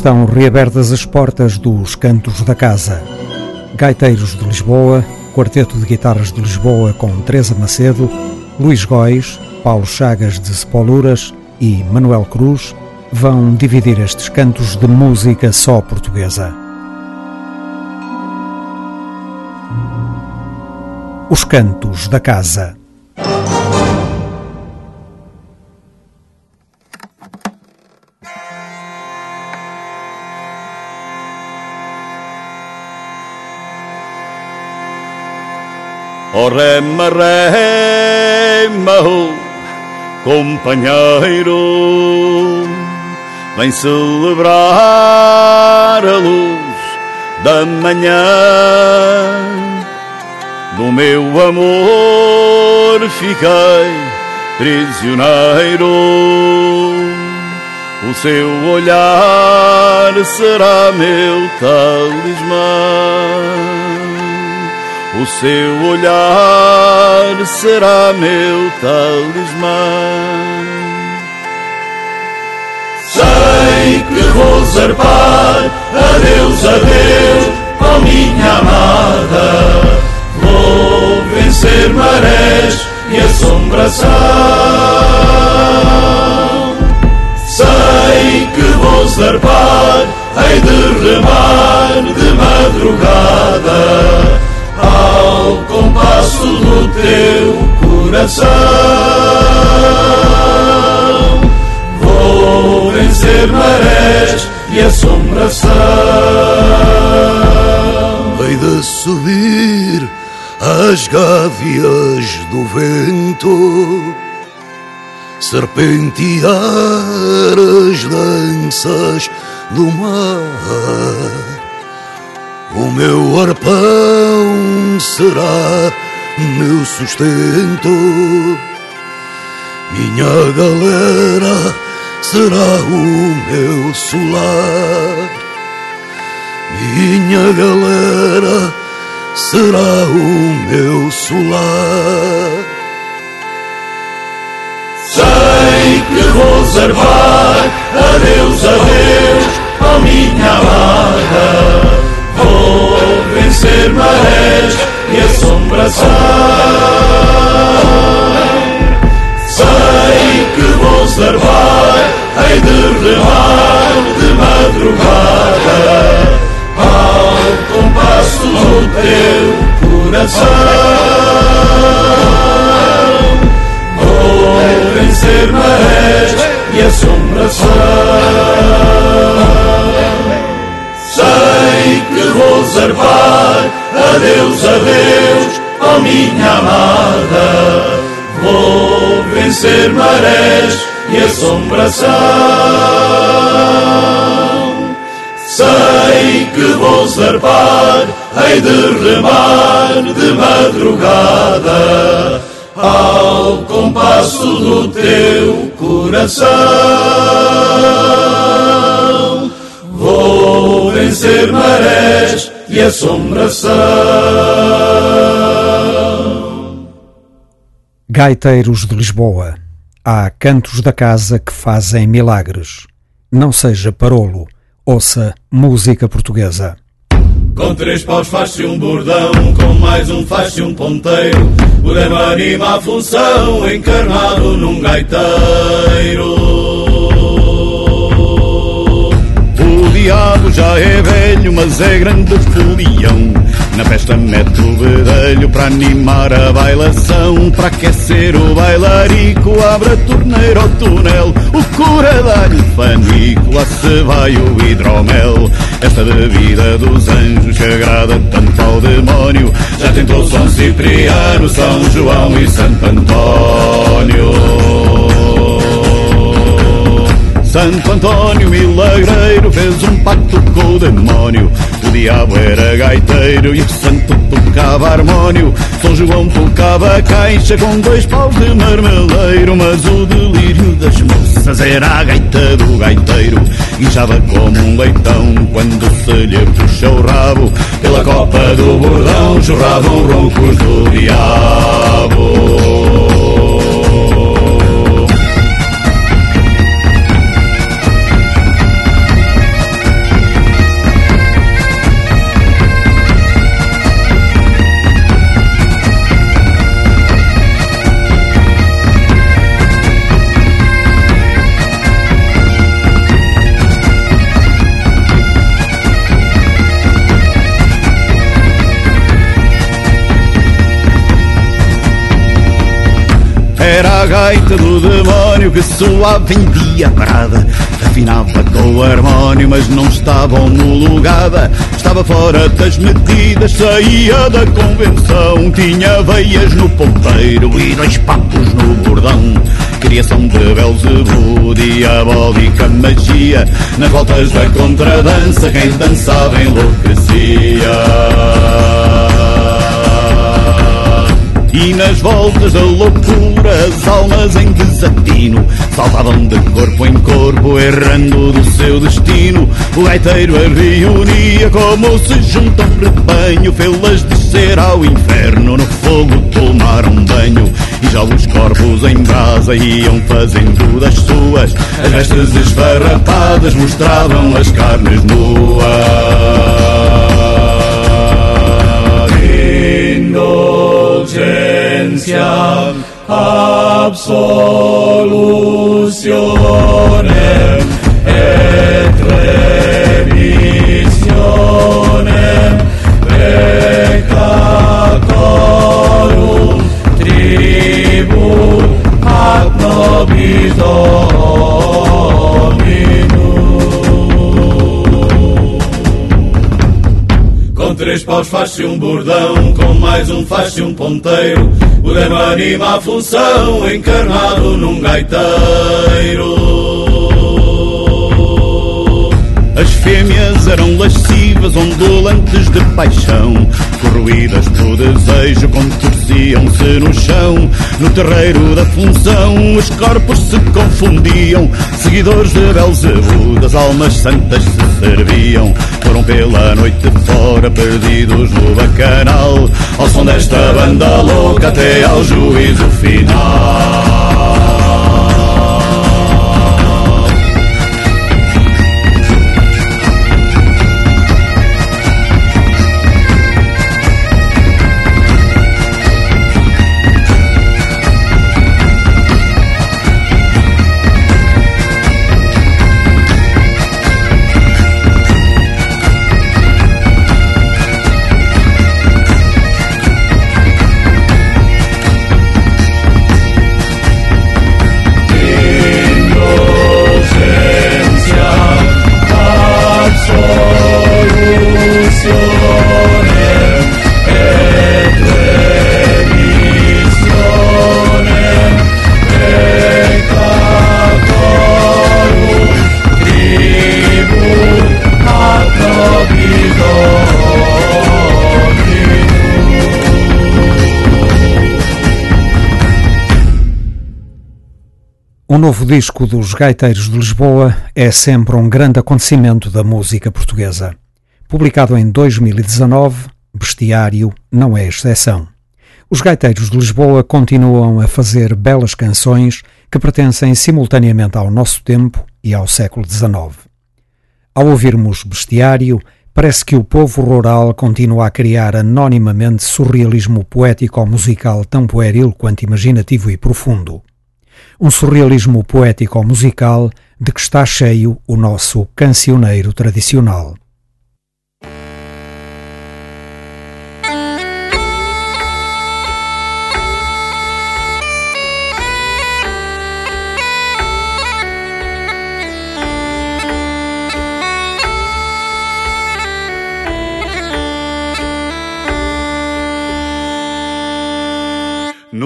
estão reabertas as portas dos Cantos da Casa. Gaiteiros de Lisboa, Quarteto de Guitarras de Lisboa com Teresa Macedo, Luís Góis, Paulo Chagas de Sepoluras e Manuel Cruz vão dividir estes cantos de música só portuguesa. Os Cantos da Casa. Rema, rema, oh, companheiro, vem celebrar a luz da manhã. Do meu amor fiquei prisioneiro. O seu olhar será meu talismã. O seu olhar será meu talismã. Sei que vou zarpar, adeus, adeus, ó minha amada. Vou vencer marés e assombração. Sei que vou zarpar, hei de remar de madrugada ao compasso do teu coração. Vou vencer marés e assombração. Hei de subir as gavias do vento, serpentear as danças do mar o meu arpão será meu sustento, minha galera será o meu solar, minha galera será o meu solar. Sei que vou zarpar, adeus, adeus, oh minha Vou vencer marés e assombração. Sei que vou zarpar, hei de remar de madrugada ao compasso do teu coração. Vou vencer marés e assombração. Sei que vou zarpar, adeus, adeus, ó oh minha amada. Vou vencer marés e assombração. Sei que vou zarpar, hei de remar de madrugada ao compasso do teu coração. Vou vencer marés e assombração. Gaiteiros de Lisboa. Há cantos da casa que fazem milagres. Não seja parolo, ouça música portuguesa. Com três paus faz-se um bordão, com mais um faz-se um ponteiro. O lema anima a função, encarnado num gaiteiro. Diabo já é velho, mas é grande folião. Na festa mete o bedelho para animar a bailação, para aquecer o bailarico, abre a torneira ao túnel, o cura dá-lhe fanico, lá se vai o hidromel. Esta bebida dos anjos que agrada tanto ao demónio, já tentou São Cipriano, São João e Santo Antônio. Santo Antônio Milagreiro fez um pacto com o demónio. O diabo era gaiteiro e o santo tocava harmónio. São João tocava caixa com dois paus de marmeleiro. Mas o delírio das moças era a gaita do gaiteiro. Guinchava como um leitão quando se lhe puxa o rabo. Pela copa do bordão jorravam roncos do diabo. Gaita do demónio que soava em dia parada. Afinava com o harmónio, mas não estava homologada. Estava fora das medidas, saía da convenção. Tinha veias no ponteiro e dois papos no bordão. Criação de Belzebu, diabólica magia. Nas voltas da contradança, quem dançava enlouquecia. E nas voltas da loucura as almas em desatino Saltavam de corpo em corpo errando do seu destino. O gaiteiro a reunia como se junta um rebanho Fê-las descer ao inferno no fogo tomaram banho. E já os corpos em brasa iam fazendo das suas As vestes esfarrapadas mostravam as carnes nuas indulgentiam absolutionem et remissionem peccatorum tribut ad nobis três paus faz-se um bordão, com mais um faz-se um ponteiro. O lema anima a função, encarnado num gaiteiro. As fêmeas eram lascivas, ondulantes de paixão, corroídas pelo desejo, contorciam-se no chão. No terreiro da função, os corpos se confundiam, seguidores de Belzebu, das almas santas se serviam. Foram pela noite fora, perdidos no bacanal, ao som desta banda louca até ao juízo final. Novo disco dos Gaiteiros de Lisboa é sempre um grande acontecimento da música portuguesa. Publicado em 2019, Bestiário não é exceção. Os Gaiteiros de Lisboa continuam a fazer belas canções que pertencem simultaneamente ao nosso tempo e ao século XIX. Ao ouvirmos Bestiário, parece que o povo rural continua a criar anonimamente surrealismo poético ou musical tão pueril quanto imaginativo e profundo um surrealismo poético-musical de que está cheio o nosso cancioneiro tradicional.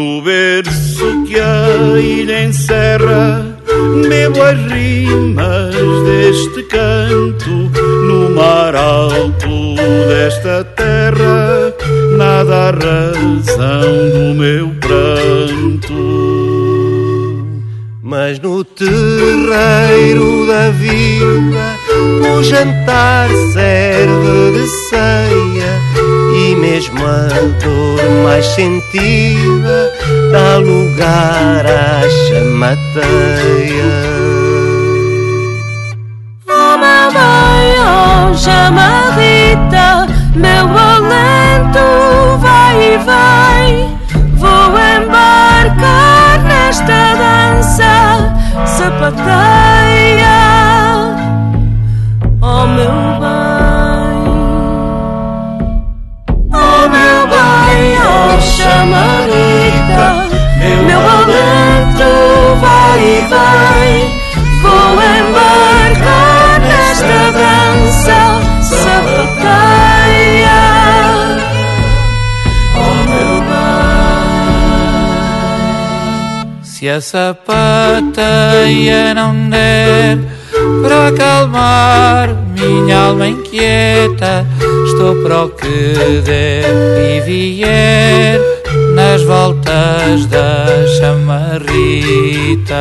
No berço que a ilha encerra, bebo as rimas deste canto. No mar alto desta terra, nada a razão do meu pranto. Mas no terreiro da vida, o jantar serve de ceia e mesmo a dor mais sentida dá lugar à chamateia. Oh mamãe, oh chamadita, meu alento vai e vai. Vou embarcar nesta dança sapateia. se a sapateia não der para acalmar minha alma inquieta, estou para o que der e vier nas voltas da chamarrita.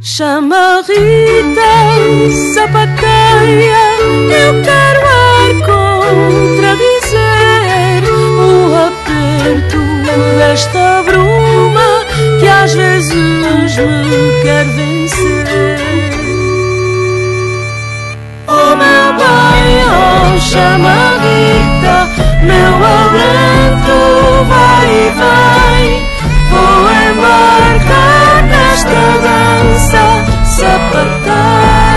Chamarrita, sapateia, eu quero ar contradizer o aperto desta bruxa me quer vencer. Oh meu pai, oh chama Rita, meu alento vai e vai. Vou embarcar nesta dança sapatada.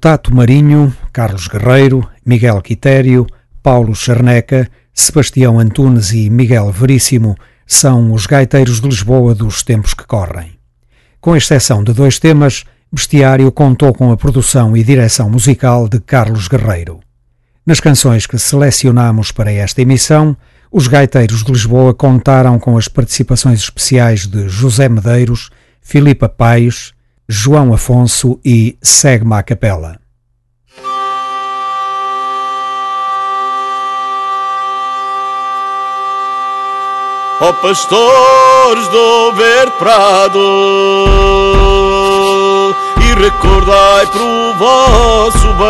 Tato Marinho, Carlos Guerreiro, Miguel Quitério, Paulo Charneca, Sebastião Antunes e Miguel Veríssimo são os gaiteiros de Lisboa dos tempos que correm. Com exceção de dois temas, Bestiário contou com a produção e direção musical de Carlos Guerreiro. Nas canções que selecionamos para esta emissão, os gaiteiros de Lisboa contaram com as participações especiais de José Medeiros, Filipa Paes, João Afonso e Segma Capela. Ó oh, pastores do verde prado E recordai pro vosso bem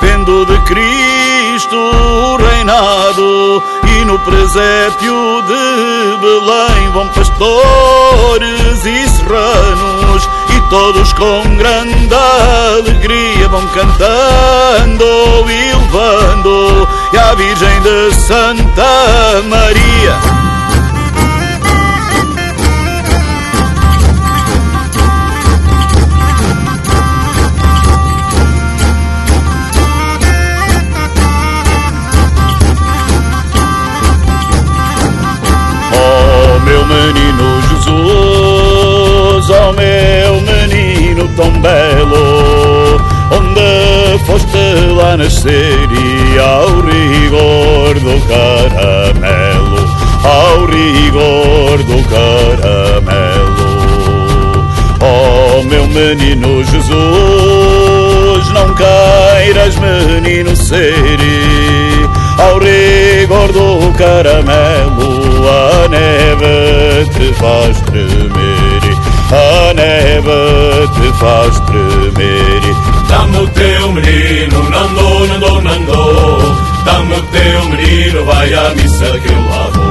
Vendo de Cristo reinado E no presépio de Belém Vão pastores e serranos todos com grande alegria vão cantando e levando e a Virgem de Santa Maria. Meu menino Jesus, oh meu menino tão belo, onde foste lá nascer e ao rigor do caramelo, ao rigor do caramelo. Oh meu menino Jesus, não queiras menino ser ao rigor do caramelo a neve te faz tremer. A neve te faz tremer. Dá-me o teu menino, nandô, nandô, nandô. Dá-me o teu menino, vai à missa que eu lá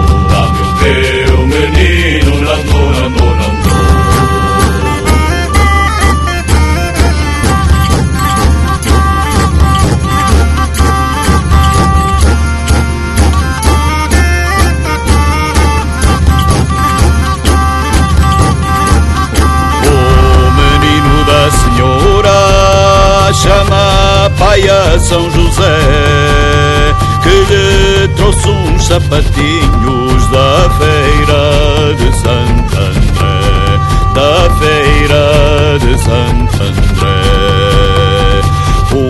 pai a São José que lhe trouxe uns sapatinhos da feira de Santo André, da feira de Santo André. O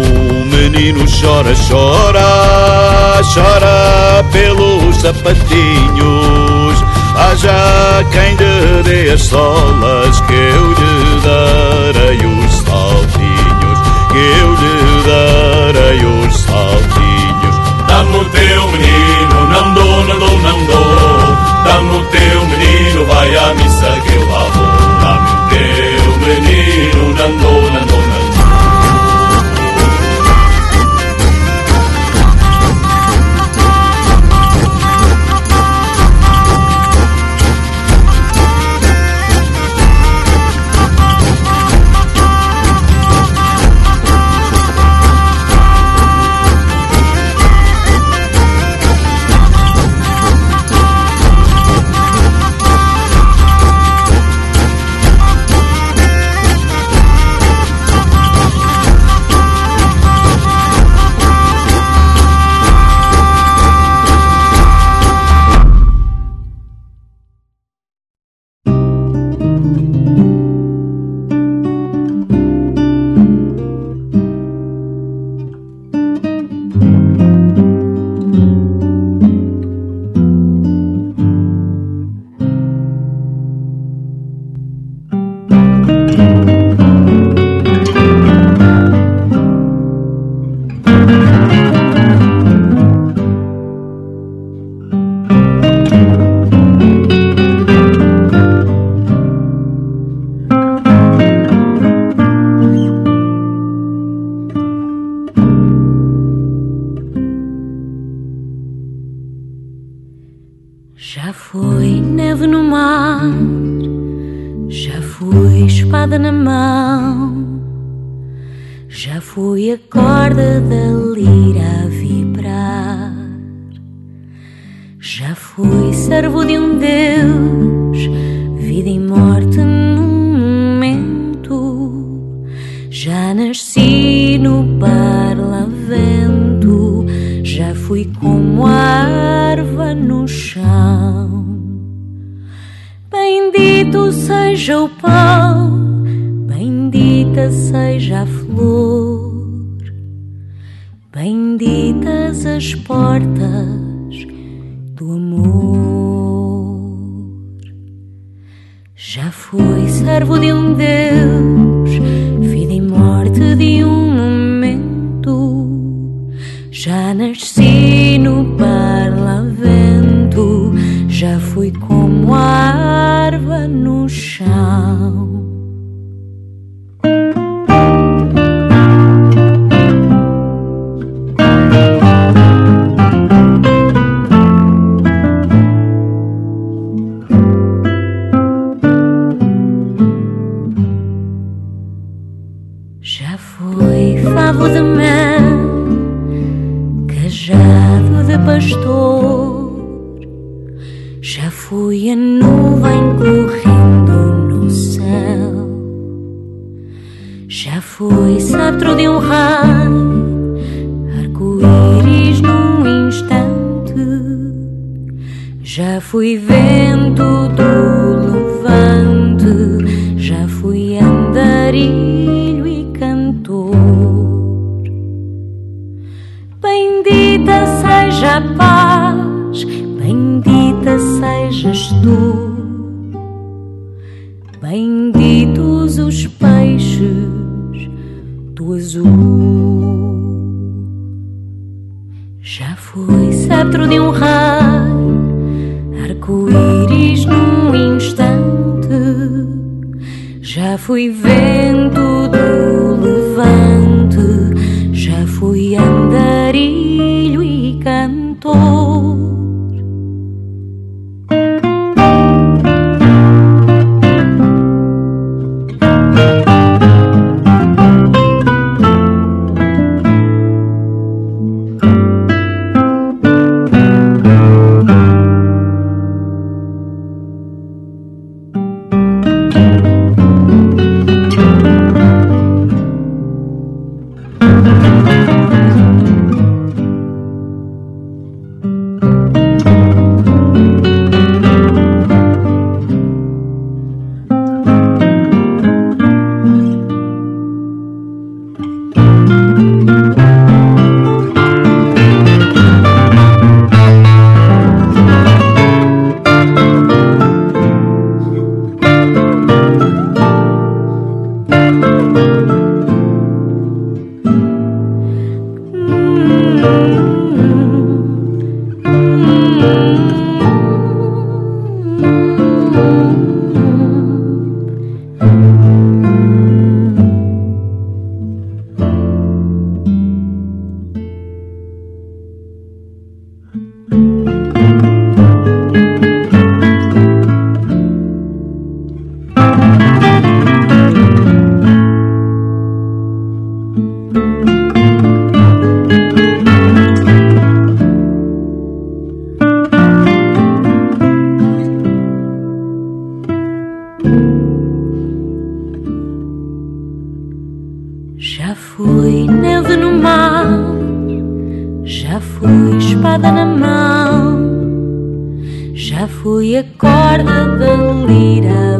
menino chora, chora, chora pelos sapatinhos. Haja quem lhe dê as solas que eu lhe darei os saltinhos que eu lhe darei os saltinhos. Dá-me o teu menino, não dou, não dou, não dou. Dá-me o teu menino, vai à missa que eu lá vou. Dá-me o teu menino, não dou, não dou, Já fui Já fui a corda da lira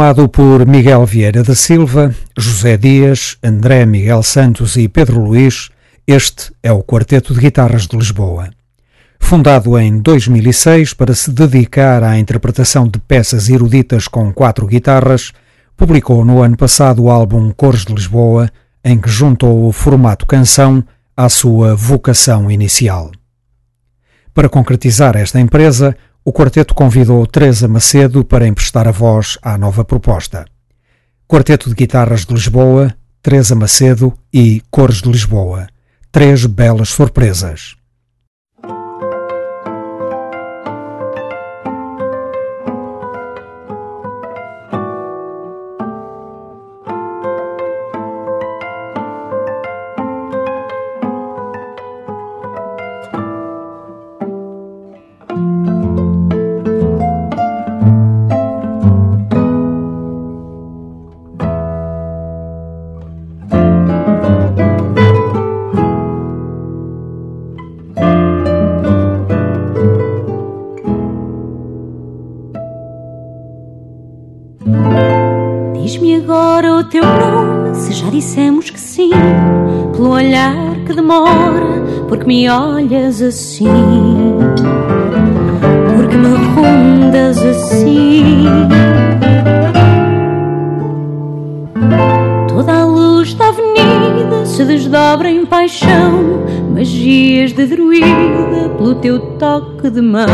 Formado por Miguel Vieira da Silva, José Dias, André Miguel Santos e Pedro Luís, este é o Quarteto de Guitarras de Lisboa. Fundado em 2006 para se dedicar à interpretação de peças eruditas com quatro guitarras, publicou no ano passado o álbum Cores de Lisboa, em que juntou o formato canção à sua vocação inicial. Para concretizar esta empresa, o quarteto convidou Teresa Macedo para emprestar a voz à nova proposta. Quarteto de Guitarras de Lisboa, Teresa Macedo e Cores de Lisboa. Três belas surpresas. Me olhas assim, porque me rondas assim. Toda a luz da avenida se desdobra em paixão, magias de druida pelo teu toque de mão.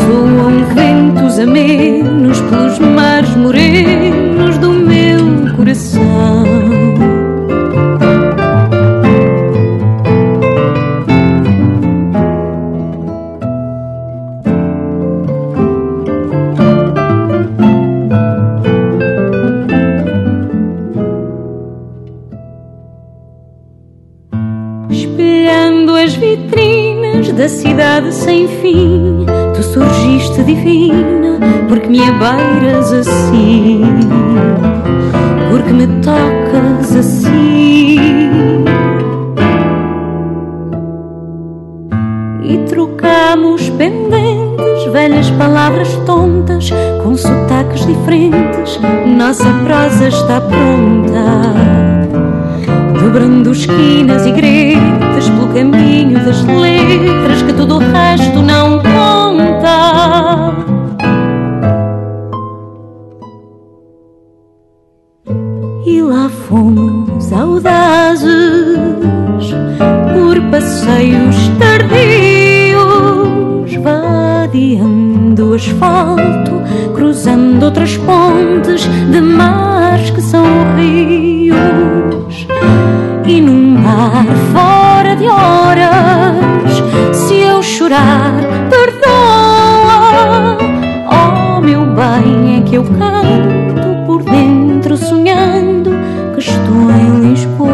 Soam ventos amenos pelos mares morenos do sem fim, tu surgiste divina, porque me abeiras assim porque me tocas assim. E trocamos pendentes, velhas palavras tontas, com sotaques diferentes. Nossa prosa está pronta. Dobrando esquinas e gretas pelo caminho das letras que todo o resto não conta. fomos audazes por passeios tardios, vadeando o asfalto, cruzando outras pontes de mares fora de horas, se eu chorar, perdoa. Oh, meu bem, é que eu canto por dentro sonhando estou em Lisboa.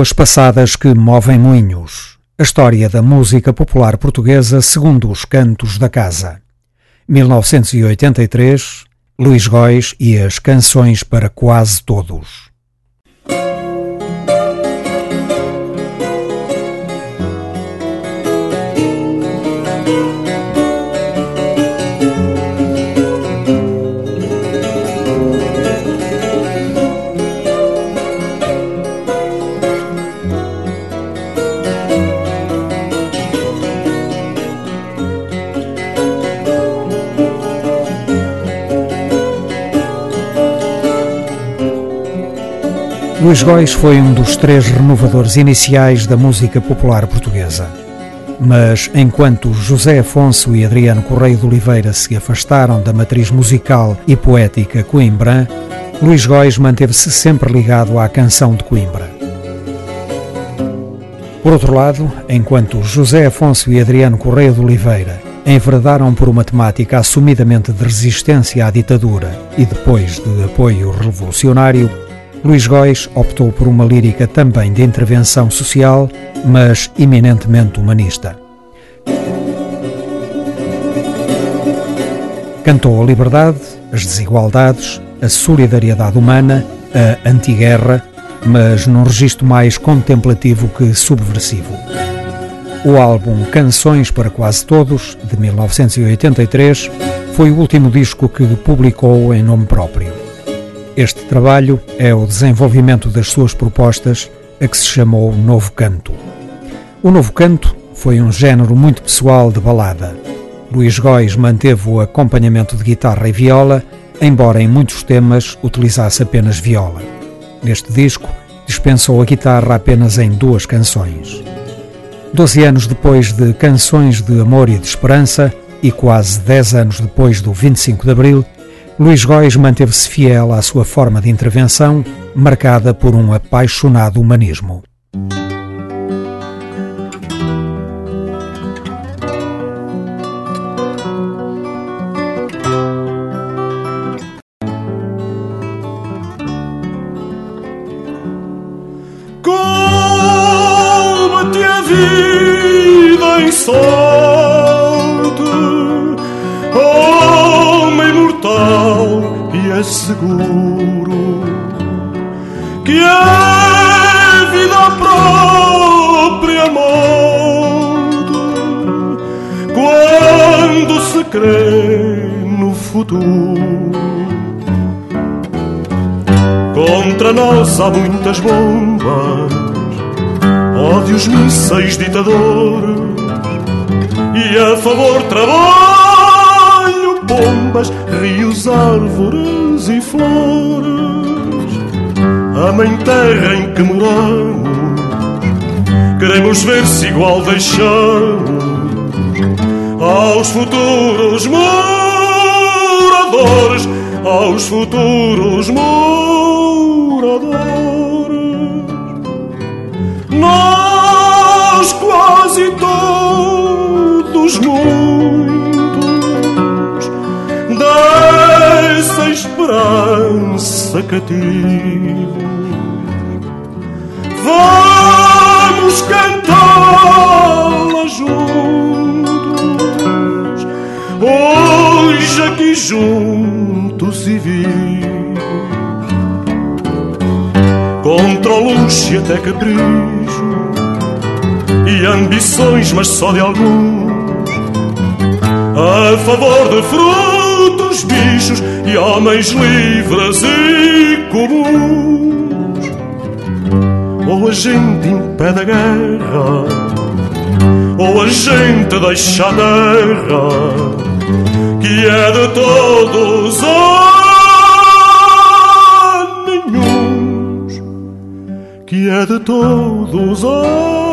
Águas passadas que movem moinhos. A história da música popular portuguesa segundo os cantos da casa. 1983, Luís Góis e as canções para quase todos. Luís Góis foi um dos três renovadores iniciais da música popular portuguesa. Mas enquanto José Afonso e Adriano Correio de Oliveira se afastaram da matriz musical e poética Coimbra, Luís Góis manteve-se sempre ligado à canção de Coimbra. Por outro lado, enquanto José Afonso e Adriano Correio de Oliveira enveredaram por uma temática assumidamente de resistência à ditadura e depois de apoio revolucionário, Luís Góis optou por uma lírica também de intervenção social, mas eminentemente humanista. Cantou a liberdade, as desigualdades, a solidariedade humana, a antiguerra, mas num registro mais contemplativo que subversivo. O álbum Canções para Quase Todos, de 1983, foi o último disco que publicou em nome próprio. Este trabalho é o desenvolvimento das suas propostas, a que se chamou Novo Canto. O Novo Canto foi um género muito pessoal de balada. Luís Góis manteve o acompanhamento de guitarra e viola, embora em muitos temas utilizasse apenas viola. Neste disco, dispensou a guitarra apenas em duas canções. Doze anos depois de Canções de Amor e de Esperança, e quase dez anos depois do 25 de Abril, Luís Góis manteve-se fiel à sua forma de intervenção, marcada por um apaixonado humanismo. Seguro que a vida própria morte, quando se crê no futuro. Contra nós há muitas bombas, ódios, mísseis, ditadores, e a favor trabalho, bombas, rios, árvores e flores. A mãe terra em que moramos, queremos ver se igual deixamos aos futuros moradores, aos futuros moradores. Nós quase todos muitos esperança cativa. Vamos cantá-la juntos, hoje aqui juntos e vivos contra luxo e até capricho e ambições, mas só de alguns a favor de frutos, bichos e homens livres e comuns. Ou a gente impede a guerra, ou a gente deixa a terra que é de todos a nenhuns, que é de todos a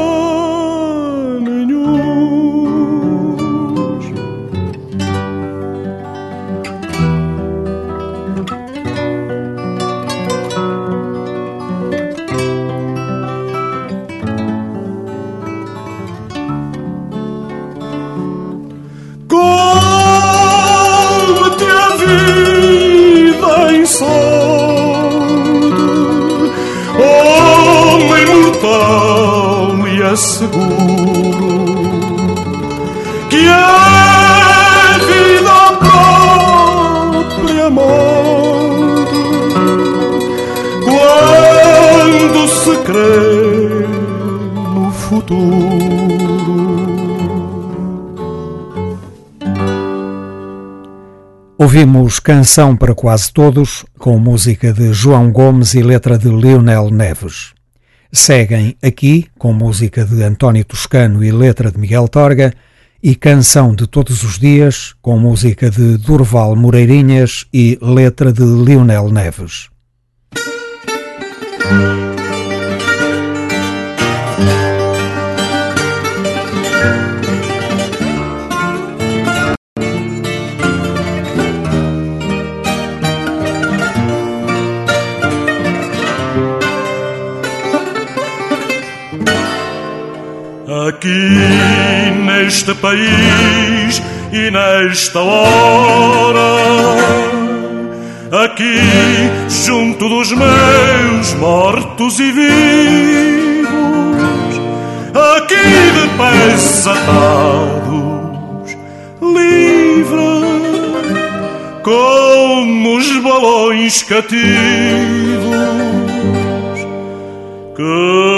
Ouvimos Canção para Quase Todos, com música de João Gomes e letra de Leonel Neves. Seguem aqui, com música de António Toscano e letra de Miguel Torga, e Canção de Todos os Dias, com música de Durval Moreirinhas e letra de Lionel Neves. Neste país e nesta hora, aqui junto dos meus mortos e vivos, aqui de pés atados, livre como os balões cativos que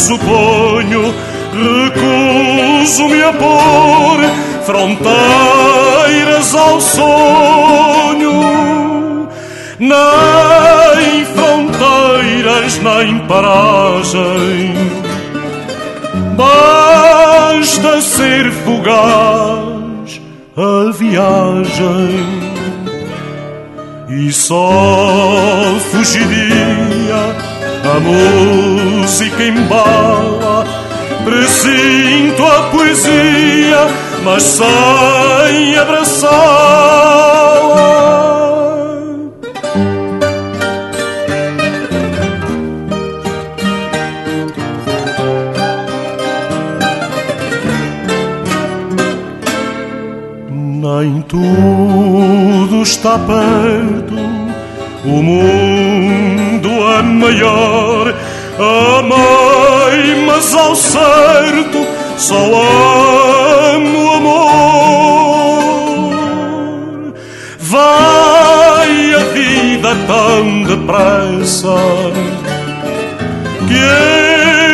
suponho, recuso-me a pôr fronteiras ao sonho, nem fronteiras nem paragem. Basta ser fugaz a viagem e só fugiria a música embala. Presinto a poesia mas sem abraçá-la. Nem tudo está perto o mundo é maior. Amei, mas ao certo só amo amor. Vai a anda tão depressa que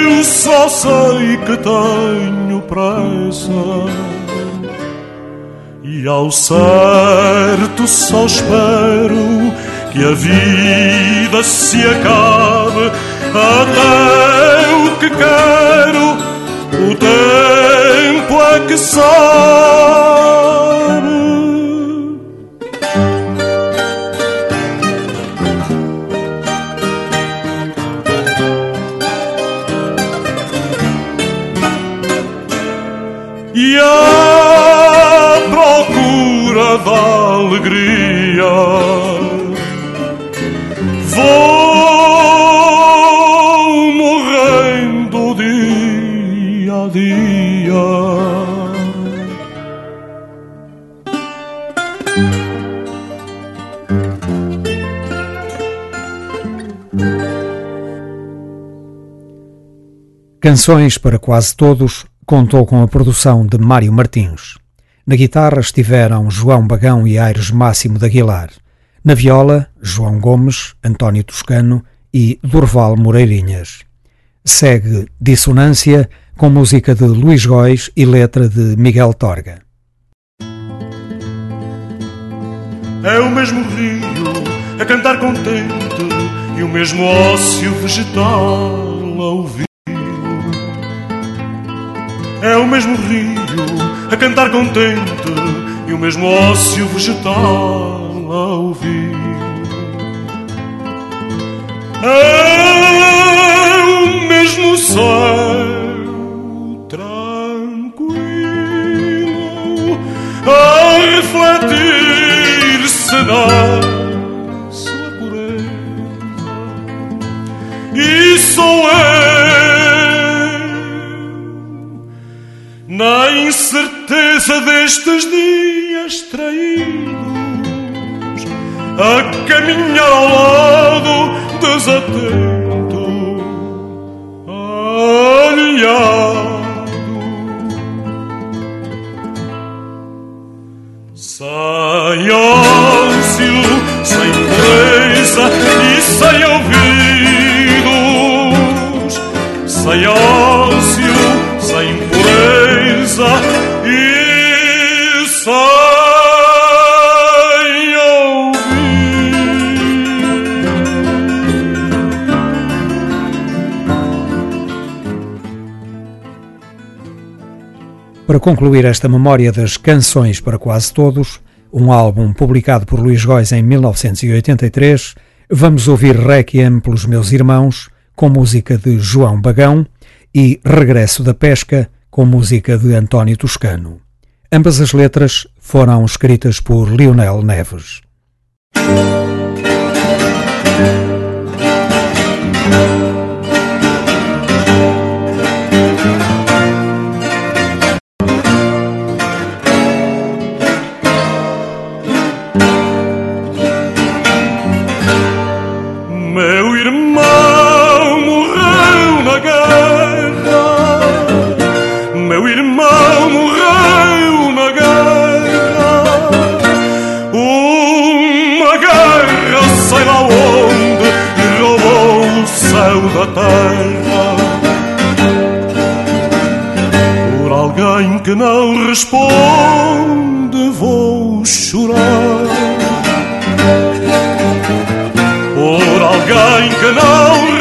eu só sei que tenho pressa. E ao certo só espero que a vida se acabe até o que quero, o tempo é que sabe. E a procura da alegria Canções para quase todos contou com a produção de Mário Martins. Na guitarra estiveram João Bagão e Aires Máximo de Aguilar. Na viola, João Gomes, António Toscano e Durval Moreirinhas. Segue Dissonância com música de Luís Góis e letra de Miguel Torga. É o mesmo rio a cantar contente e o mesmo ócio vegetal É o mesmo rio a cantar contente e o mesmo ócio vegetal a ouvir. É o mesmo céu tranquilo a refletir-se na na incerteza destes dias traídos a caminhar ao lado desatento, aliado. Sem ócio, sem pureza e sem ouvidos, sem ócio, Para concluir esta memória das canções para quase todos, um álbum publicado por Luís Góis em 1983, vamos ouvir Requiem pelos meus irmãos, com música de João Bagão, e Regresso da Pesca, com música de António Toscano. Ambas as letras foram escritas por Lionel Neves. Que não responde, vou chorar. Por alguém que não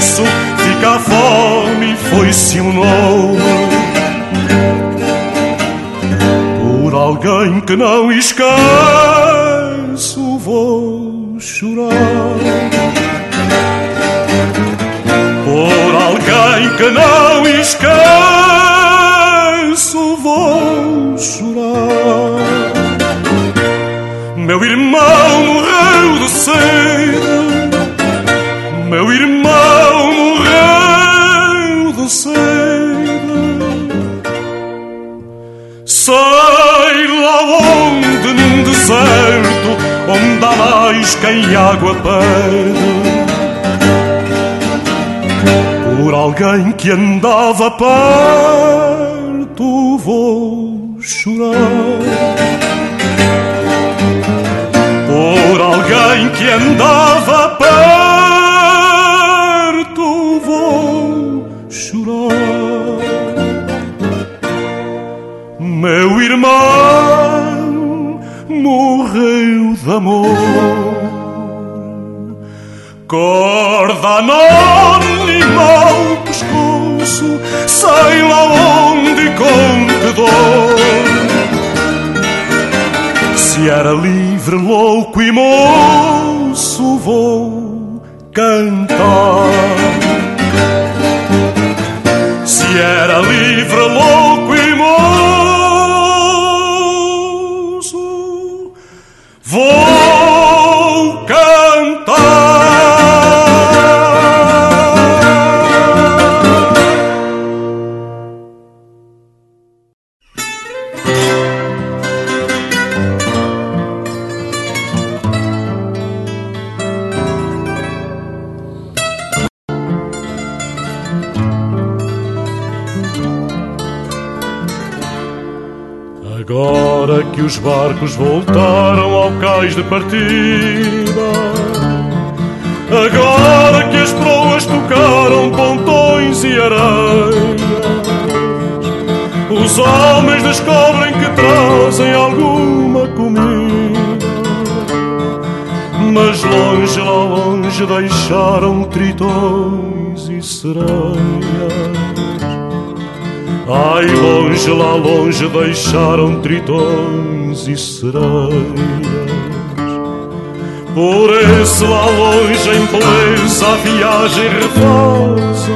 preço. Fica a fome, foi-se um nome por alguém que não esqueço, vou chorar. Por alguém que não esqueço, vou chorar. Meu irmão morreu de sede. Há mais quem água perde. Por alguém que andava perto vou chorar. Por alguém que andava perto vou chorar. Meu irmão morreu de amor corda anônima ao pescoço sei lá onde e com que dor se era livre, louco e moço, vou cantar. Se era livre, louco e moço, vou Agora que os barcos voltaram ao cais de partida, agora que as proas tocaram pontões e areias, os homens descobrem que trazem alguma comida, mas longe, lá longe deixaram tritões e sereias. Ai, longe, lá longe deixaram tritões e sereias. Por isso, lá longe, em beleza, a viagem refaz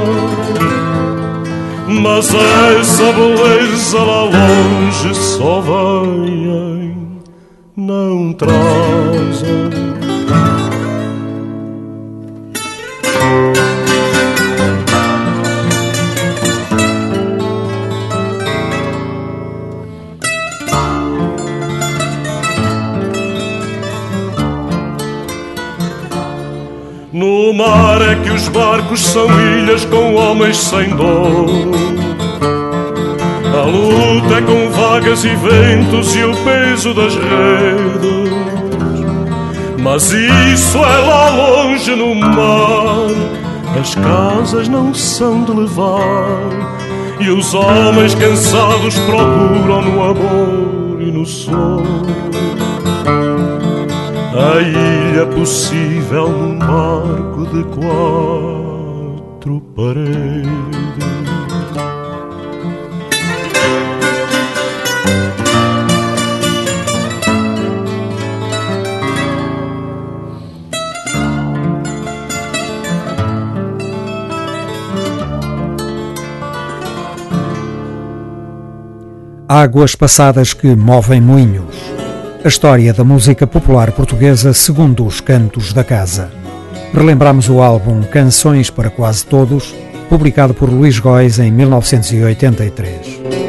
Mas essa beleza lá longe só vem, não trazem. Mar é que os barcos são ilhas com homens sem dor. A luta é com vagas e ventos e o peso das redes. Mas isso é lá longe no mar. As casas não são de levar. E os homens cansados procuram no amor e no sol. A ilha possível num barco de quatro paredes. Águas passadas que movem moinhos. A história da música popular portuguesa segundo os cantos da casa. Relembramos o álbum Canções para Quase Todos, publicado por Luís Góis em 1983.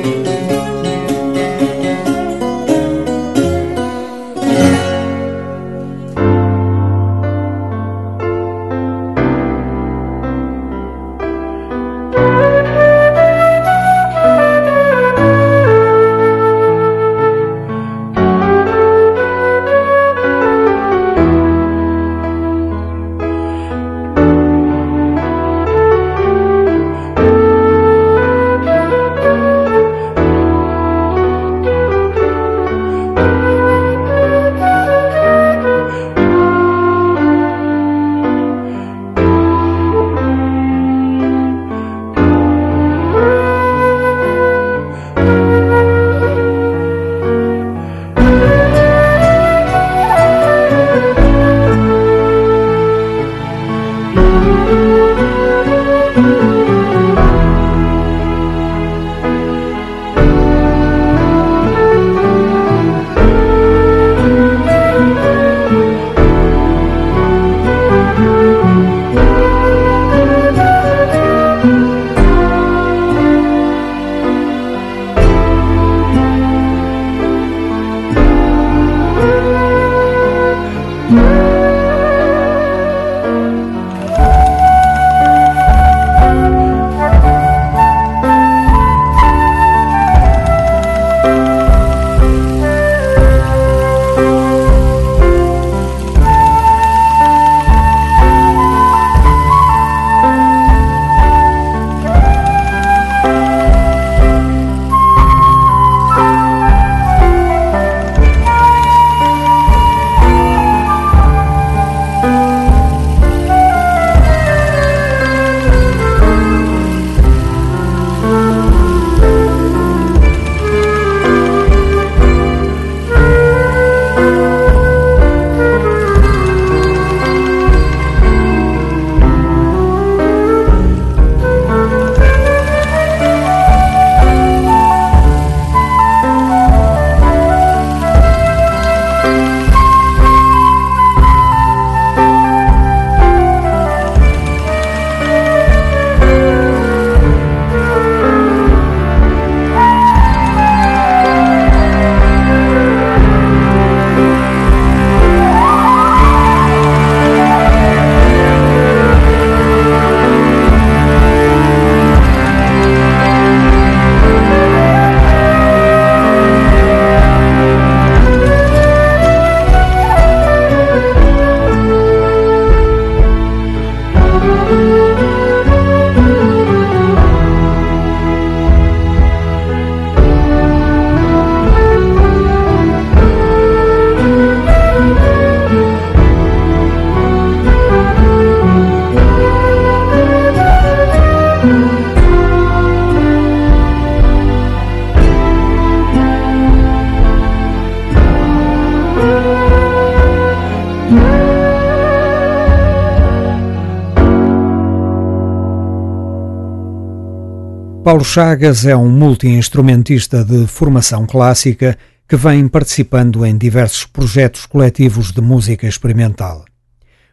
Paulo Chagas é um multi-instrumentista de formação clássica que vem participando em diversos projetos coletivos de música experimental.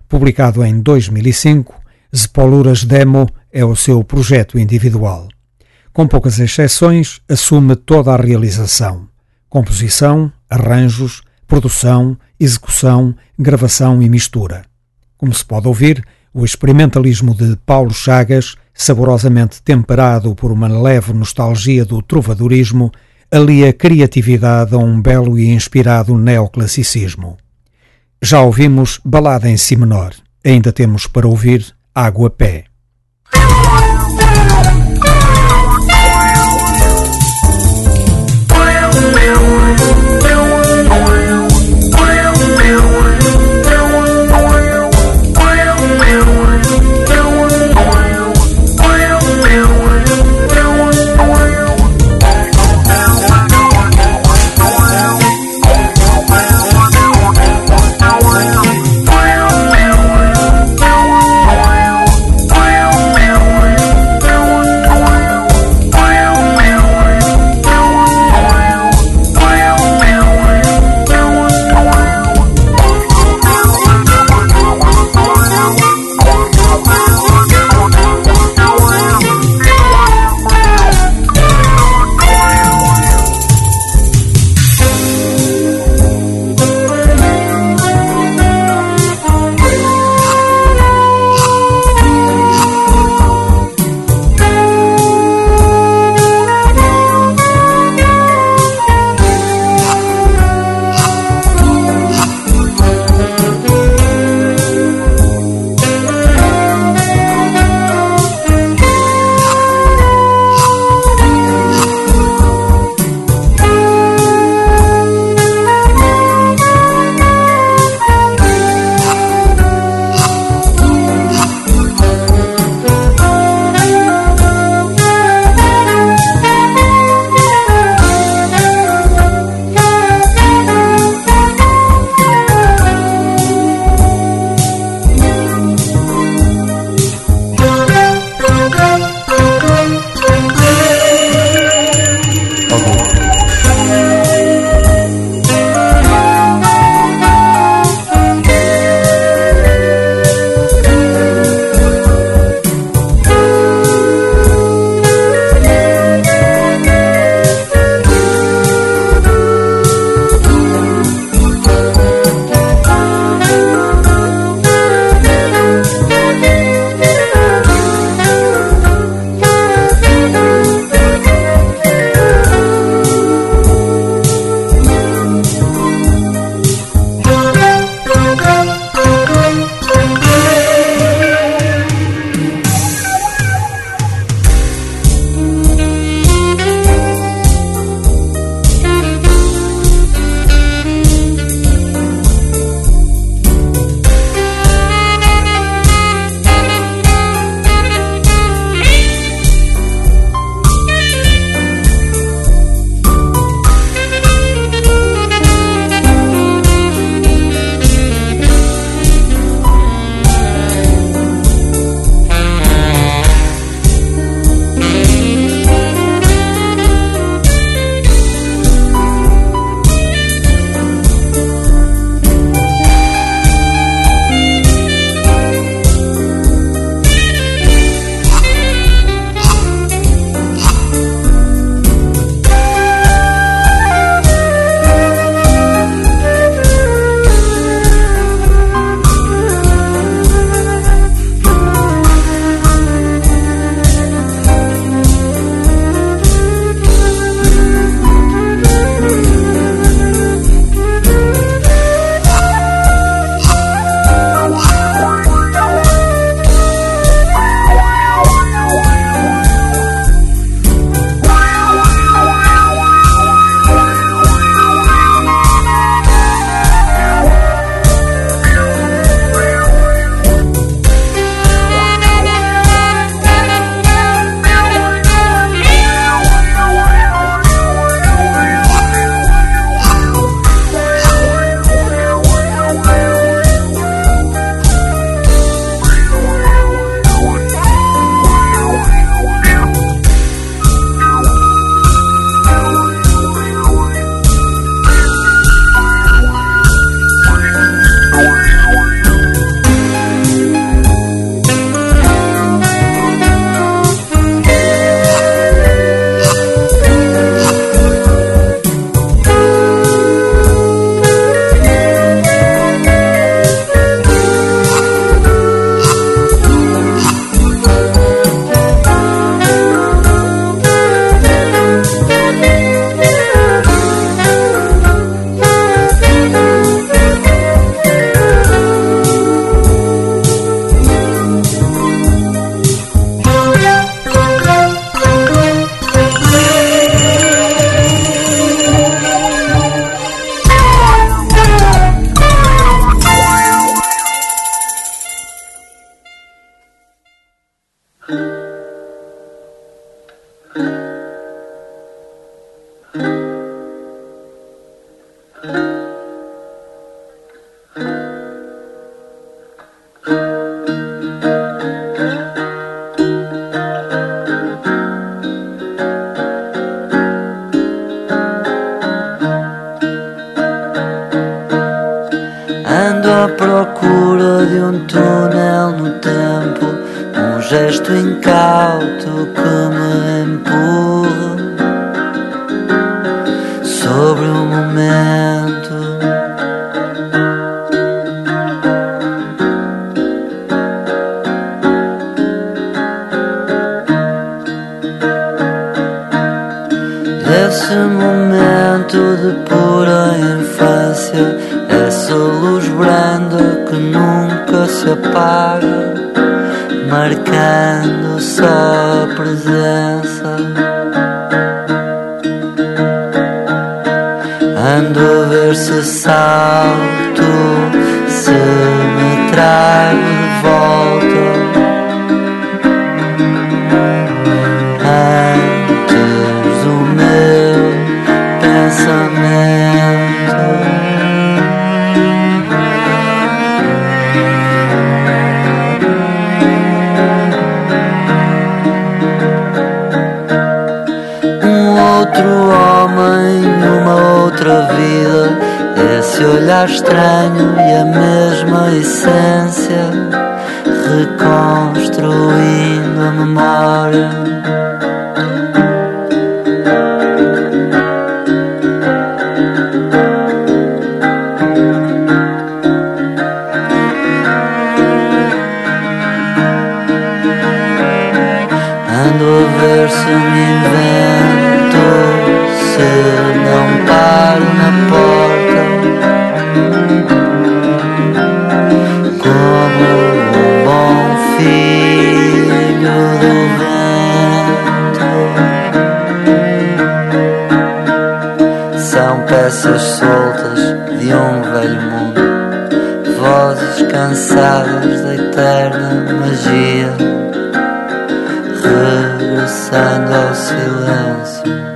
Publicado em 2005, Zepoluras Demo é o seu projeto individual. Com poucas exceções, assume toda a realização: composição, arranjos, produção, execução, gravação e mistura. Como se pode ouvir, o experimentalismo de Paulo Chagas saborosamente temperado por uma leve nostalgia do trovadorismo, ali a criatividade a um belo e inspirado neoclassicismo. Já ouvimos Balada em Si Menor, ainda temos para ouvir Água Pé. Cansadas da eterna magia regressando ao silêncio.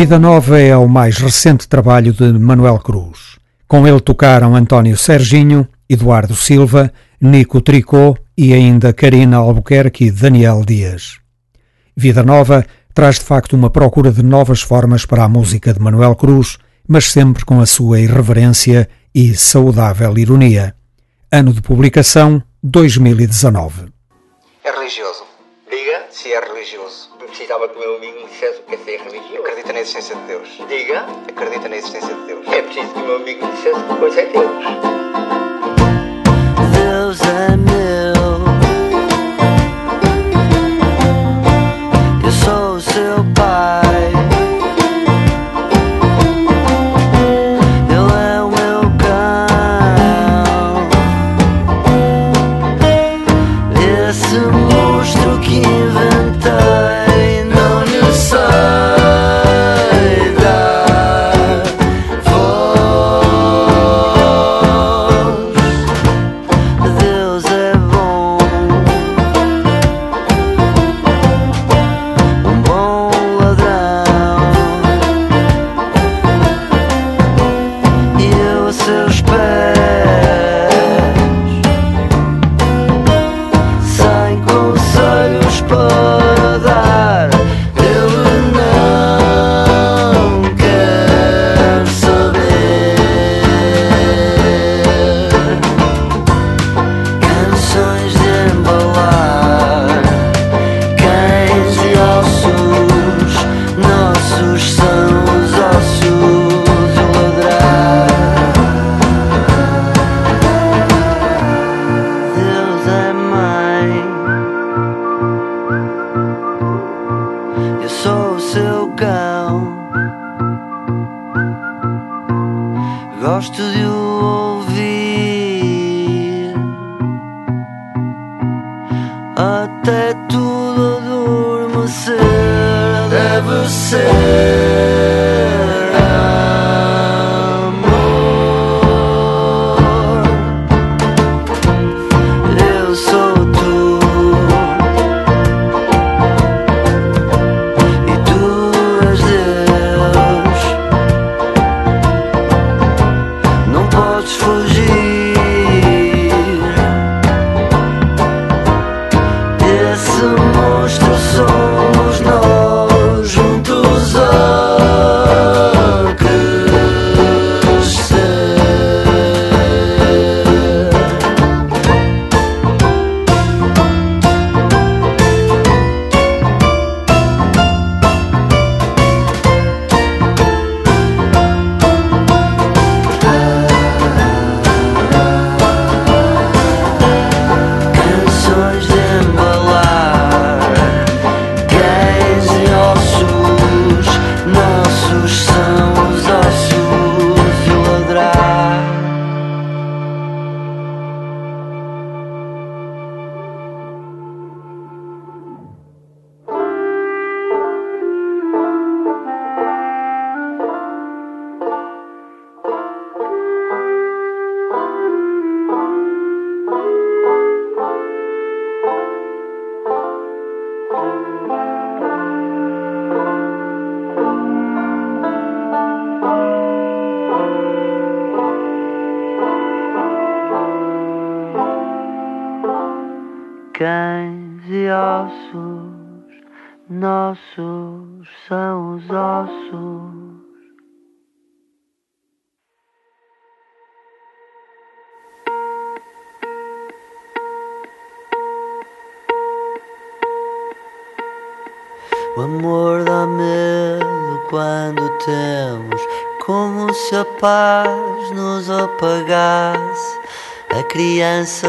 Vida Nova é o mais recente trabalho de Manuel Cruz. Com ele tocaram António Serginho, Eduardo Silva, Nico Tricô e ainda Karina Albuquerque e Daniel Dias. Vida Nova traz de facto uma procura de novas formas para a música de Manuel Cruz, mas sempre com a sua irreverência e saudável ironia. Ano de publicação 2019. É religioso. Diga. Se é religioso. Precisava que o meu amigo me dissesse o que é ser religioso. Acredita na existência de Deus. Diga. Acredita na existência de Deus. É preciso que o meu amigo me dissesse que coisa é Deus. Deus é meu. Eu sou o seu pai.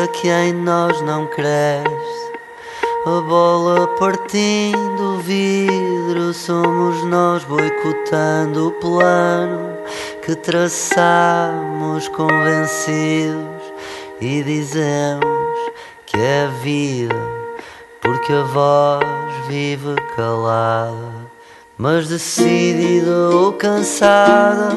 Que em nós não cresce. A bola partindo o vidro Somos nós boicotando o plano Que traçamos convencidos E dizemos que é vida porque a voz vive calada, mas decidida ou cansada,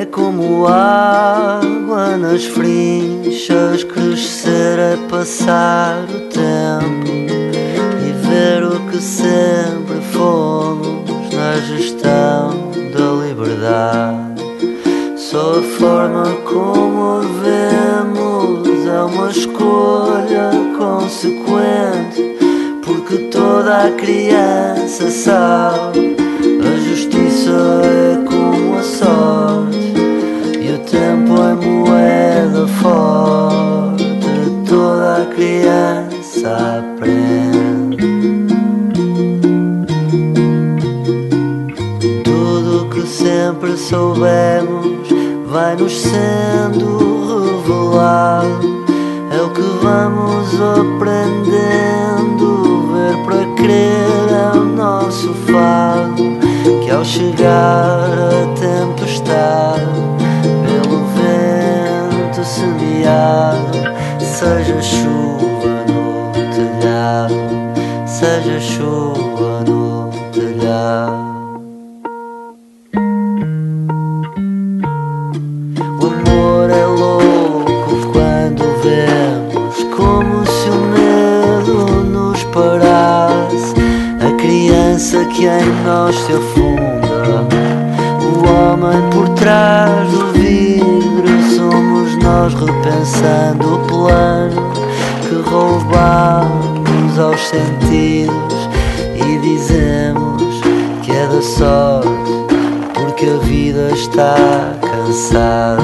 é como água nas frinchas. Crescer é passar o tempo e ver o que sempre fomos na gestão Só a forma como vemos é uma escolha consequente, porque toda a criança sabe Tudo que sempre soubemos vai nos sendo revelado. É o que vamos aprendendo. Ver para crer é o nosso fado. Que ao chegar a tempestade, pelo vento semeado, seja chuva seja chuva no telhado. O amor é louco quando vemos como se o medo nos parasse. A criança que em nós se afunda, o homem por trás do vidro. Somos nós repensando o plano que roubamos e dizemos que é da sorte porque a vida está cansada.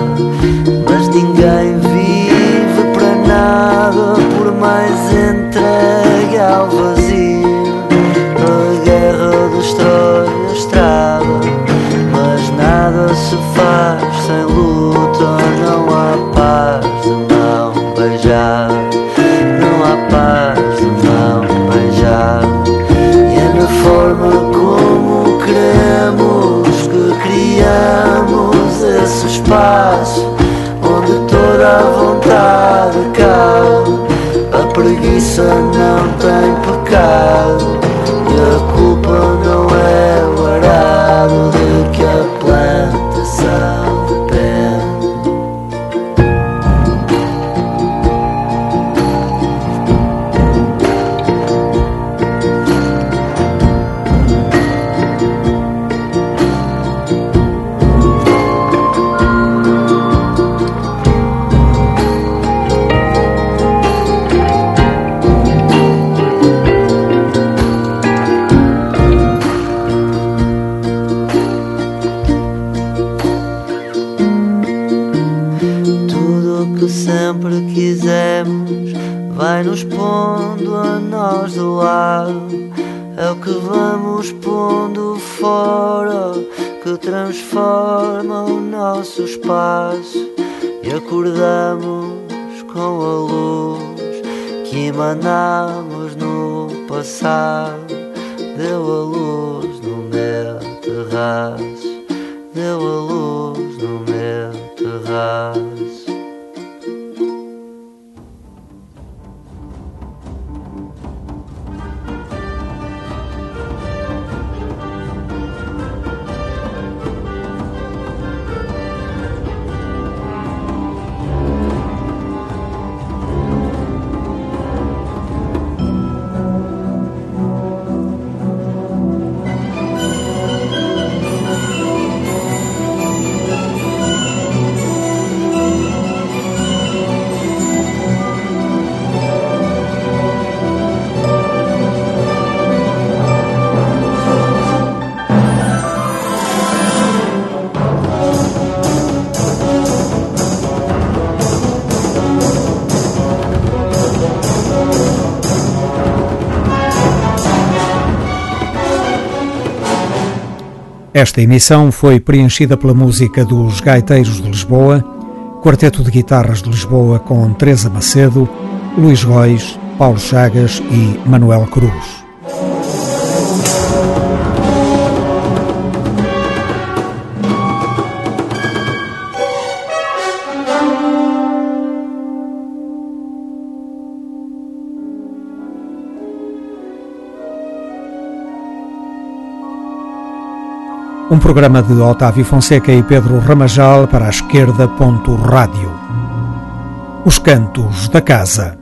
Mas ninguém vive para nada, por mais entregue ao vazio. A guerra destrói a estrada, mas nada se faz sem luta. Queremos que criamos esse espaço onde toda a vontade cabe. A preguiça não tem pecado nos pondo a nós do lado. É o que vamos pondo fora que transforma o nosso espaço e acordamos com a luz que emanamos no passado. Deu a luz no meu terraço, Esta emissão foi preenchida pela música dos Gaiteiros de Lisboa, Quarteto de Guitarras de Lisboa com Teresa Macedo, Luís Góis, Paulo Chagas e Manuel Cruz. Um programa de Otávio Fonseca e Pedro Ramajal para a esquerda. Rádio. Os cantos da casa.